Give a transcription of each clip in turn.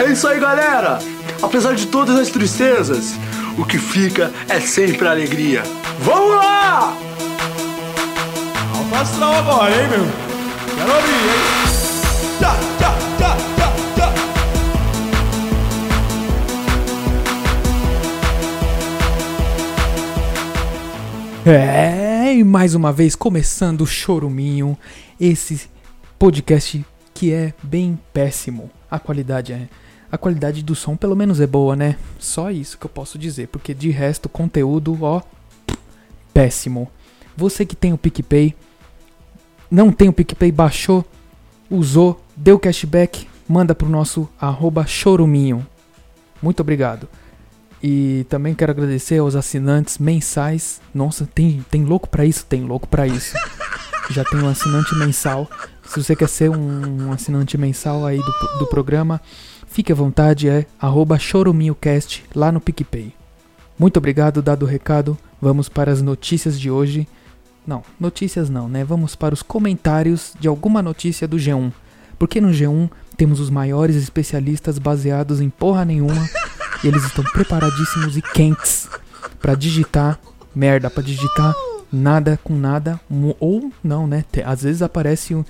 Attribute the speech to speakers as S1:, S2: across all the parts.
S1: É isso aí, galera! Apesar de todas as tristezas, o que fica é sempre a alegria. Vamos lá!
S2: Alto astral agora, hein, meu? Quero abrir, hein? Tchá, tchá, tchá, tchá, tchá.
S3: É, e mais uma vez começando o Choruminho, esse podcast que é bem péssimo. A qualidade é a qualidade do som pelo menos é boa, né? Só isso que eu posso dizer, porque de resto conteúdo, ó, péssimo. Você que tem o PicPay, não tem o PicPay, baixou, usou, deu cashback, manda pro nosso arroba choruminho. Muito obrigado. E também quero agradecer aos assinantes mensais. Nossa, tem, tem louco pra isso? Tem louco pra isso. Já tem um assinante mensal. Se você quer ser um, um assinante mensal aí do, do programa, fique à vontade, é arroba choruminhocast lá no PicPay. Muito obrigado, dado o recado. Vamos para as notícias de hoje. Não, notícias não, né? Vamos para os comentários de alguma notícia do G1. Porque no G1 temos os maiores especialistas baseados em porra nenhuma e eles estão preparadíssimos e quentes pra digitar merda, pra digitar nada com nada ou não, né? Às vezes aparece um,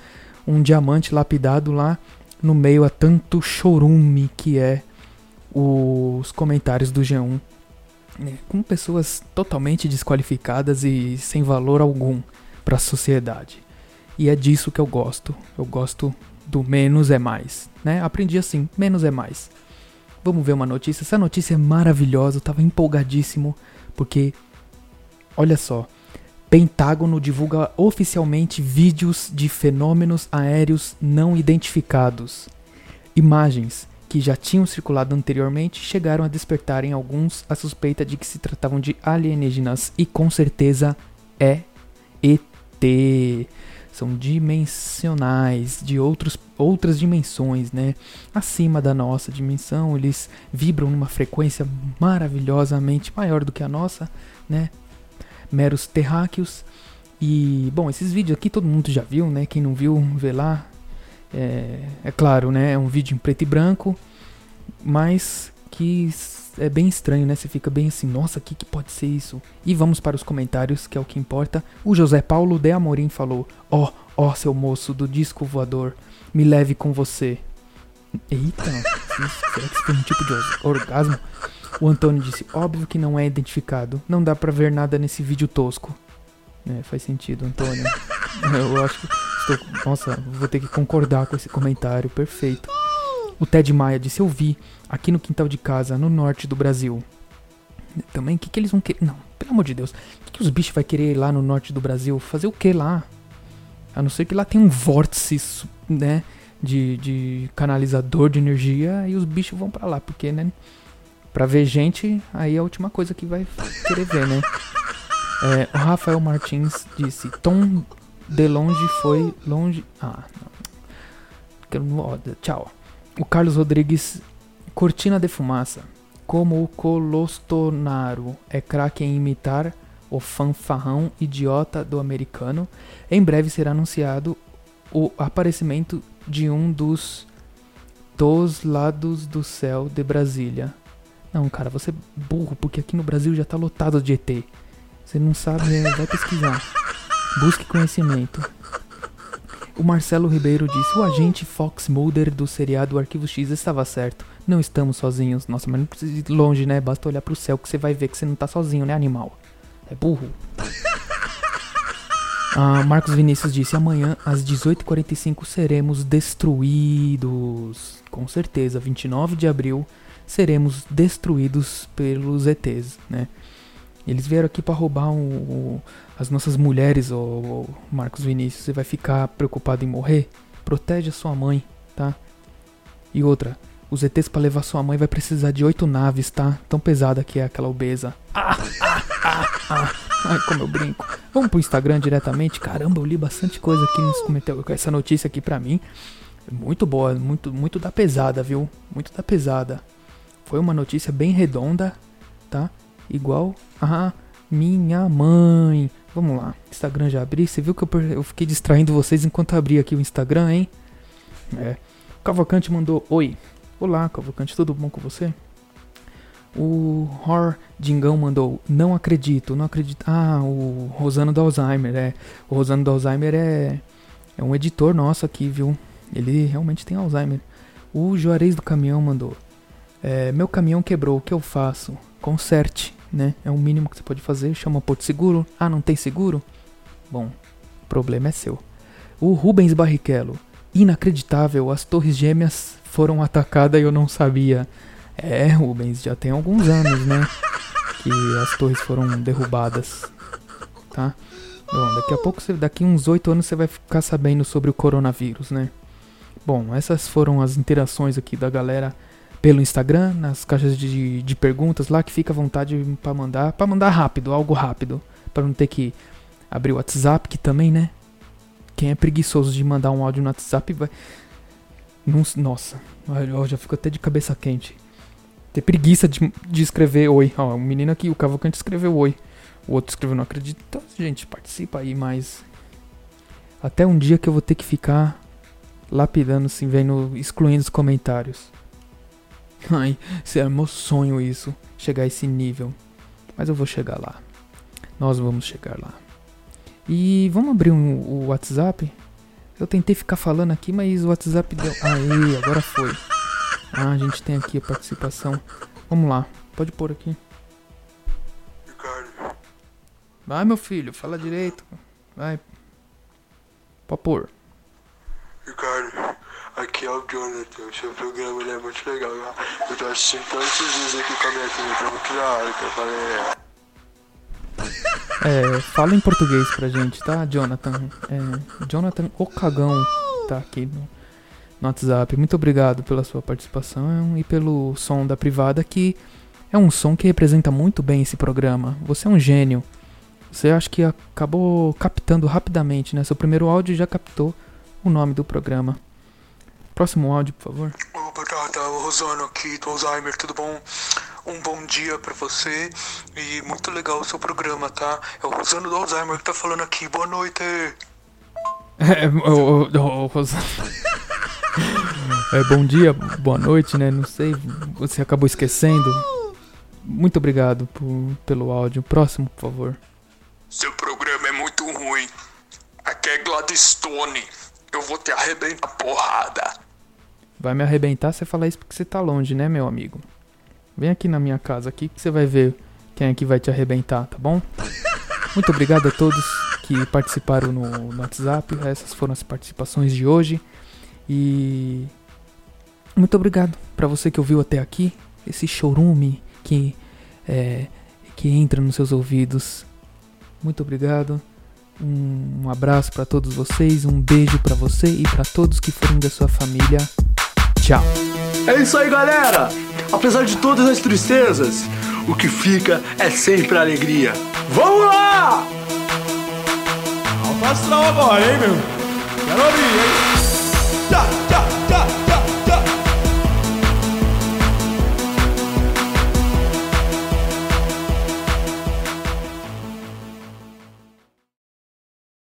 S3: um diamante lapidado lá no meio a tanto chorume que é os comentários do G1 né, com pessoas totalmente desqualificadas e sem valor algum para a sociedade. E é disso que eu gosto. Eu gosto do menos é mais, né? Aprendi assim, menos é mais. Vamos ver uma notícia. Essa notícia é maravilhosa, eu tava empolgadíssimo porque olha só, Pentágono divulga oficialmente vídeos de fenômenos aéreos não identificados. Imagens que já tinham circulado anteriormente chegaram a despertar em alguns a suspeita de que se tratavam de alienígenas e com certeza é ET. São dimensionais, de outros, outras dimensões, né? Acima da nossa dimensão, eles vibram numa frequência maravilhosamente maior do que a nossa, né? Meros terráqueos. E, bom, esses vídeos aqui todo mundo já viu, né? Quem não viu, vê lá. É, é claro, né? É um vídeo em preto e branco, mas que é bem estranho, né? Você fica bem assim, nossa, o que, que pode ser isso? E vamos para os comentários, que é o que importa. O José Paulo de Amorim falou: Ó, ó, seu moço do disco voador, me leve com você. Eita, isso, será que isso foi um tipo de or- orgasmo? O Antônio disse: Óbvio que não é identificado, não dá pra ver nada nesse vídeo tosco. É, faz sentido, Antônio. Eu acho que estou. Nossa, vou ter que concordar com esse comentário, perfeito. O Ted Maia disse: Eu vi aqui no quintal de casa, no norte do Brasil. Também, o que, que eles vão querer? Não, pelo amor de Deus. O que, que os bichos vai querer ir lá no norte do Brasil? Fazer o que lá? A não ser que lá tem um vórtice, né? De, de canalizador de energia e os bichos vão pra lá, porque, né? Pra ver gente, aí é a última coisa que vai querer ver, né? É, o Rafael Martins disse: Tom de longe foi longe. Ah, não. Tchau. O Carlos Rodrigues, Cortina de Fumaça. Como o Colostonaro é craque em imitar o fanfarrão idiota do americano, em breve será anunciado o aparecimento de um dos dos lados do céu de Brasília. Não, cara, você é burro, porque aqui no Brasil já tá lotado de ET. Você não sabe, é, vai pesquisar. Busque conhecimento. O Marcelo Ribeiro disse: O agente Fox Mulder do seriado Arquivo X estava certo. Não estamos sozinhos. Nossa, mas não precisa ir longe, né? Basta olhar pro céu que você vai ver que você não tá sozinho, né, animal? É burro. Ah, Marcos Vinícius disse: Amanhã às 18h45 seremos destruídos. Com certeza, 29 de abril seremos destruídos pelos ETs, né? Eles vieram aqui pra roubar as nossas mulheres, ô, Marcos Vinícius. Você vai ficar preocupado em morrer? Protege a sua mãe, tá? E outra, os ETs pra levar sua mãe vai precisar de oito naves, tá? Tão pesada que é aquela obesa. Ah, ah, ah, ah. Ai, como eu brinco. Vamos pro Instagram diretamente. Caramba, eu li bastante coisa aqui nos comentários. Essa notícia aqui pra mim muito boa, muito, muito da pesada, viu? Muito da pesada. Foi uma notícia bem redonda, tá? Igual a minha mãe. Vamos lá, Instagram já abri. Você viu que eu, eu fiquei distraindo vocês enquanto abri aqui o Instagram, hein? É. Cavalcante mandou: Oi, Olá, Cavalcante, tudo bom com você? O Hor Dingão mandou, não acredito, não acredito. Ah, o Rosano do Alzheimer, é. O Rosano do Alzheimer é, é um editor nosso aqui, viu? Ele realmente tem Alzheimer. O Juarez do Caminhão mandou, é, meu caminhão quebrou, o que eu faço? Conserte, né? É o mínimo que você pode fazer. Chama o Porto Seguro. Ah, não tem seguro? Bom, o problema é seu. O Rubens Barrichello, inacreditável, as torres gêmeas foram atacadas e eu não sabia. É, Rubens, já tem alguns anos, né? Que as torres foram derrubadas. Tá? Bom, daqui a pouco, daqui uns oito anos você vai ficar sabendo sobre o coronavírus, né? Bom, essas foram as interações aqui da galera pelo Instagram, nas caixas de, de perguntas lá, que fica à vontade para mandar, para mandar rápido, algo rápido, para não ter que abrir o WhatsApp, que também, né? Quem é preguiçoso de mandar um áudio no WhatsApp vai. Nossa, eu já fico até de cabeça quente. Ter preguiça de, de escrever oi. Ó, o menino aqui, o Cavalcante escreveu oi. O outro escreveu não acredito. Então, gente, participa aí, mas. Até um dia que eu vou ter que ficar lapidando, assim, vendo, excluindo os comentários. Ai, seria meu sonho isso, chegar a esse nível. Mas eu vou chegar lá. Nós vamos chegar lá. E vamos abrir um, o WhatsApp? Eu tentei ficar falando aqui, mas o WhatsApp deu. Aí, agora foi. Ah, a gente tem aqui a participação. Vamos lá, pode pôr aqui.
S1: Ricardo.
S3: Vai, meu filho, fala direito. Vai. Pode pôr.
S1: Ricardo, aqui é o Jonathan. O seu programa ele é muito legal. Eu tô assistindo todos os dias aqui com a minha filha. Tá muito da hora que eu falei.
S3: É, fala em português pra gente, tá, Jonathan? É, Jonathan Cagão tá aqui no, no WhatsApp. Muito obrigado pela sua participação e pelo som da privada, que é um som que representa muito bem esse programa. Você é um gênio. Você acha que acabou captando rapidamente, né? Seu primeiro áudio já captou o nome do programa. Próximo áudio, por favor.
S1: Opa, tá, tá, o Rosano aqui do Alzheimer, tudo bom? Um bom dia pra você e muito legal o seu programa, tá? É o Rosano do Alzheimer que tá falando aqui, boa noite.
S3: É, o, o, o, Rosano. é, bom dia, boa noite, né? Não sei, você acabou esquecendo. Muito obrigado por, pelo áudio. Próximo, por favor.
S1: Seu programa é muito ruim. Aqui é Gladstone. Eu vou te arrebentar porrada.
S3: Vai me arrebentar você falar isso porque você tá longe, né, meu amigo? Vem aqui na minha casa aqui que você vai ver quem é que vai te arrebentar, tá bom? Muito obrigado a todos que participaram no, no WhatsApp. Essas foram as participações de hoje. E muito obrigado para você que ouviu até aqui. Esse chorume que, é, que entra nos seus ouvidos. Muito obrigado. Um, um abraço para todos vocês. Um beijo para você e para todos que forem da sua família. Tchau.
S1: É isso aí, galera! Apesar de todas as tristezas, o que fica é sempre a alegria. Vamos lá!
S2: Alfa agora, hein, meu? Quero ouvir, hein? Tchau, tchau!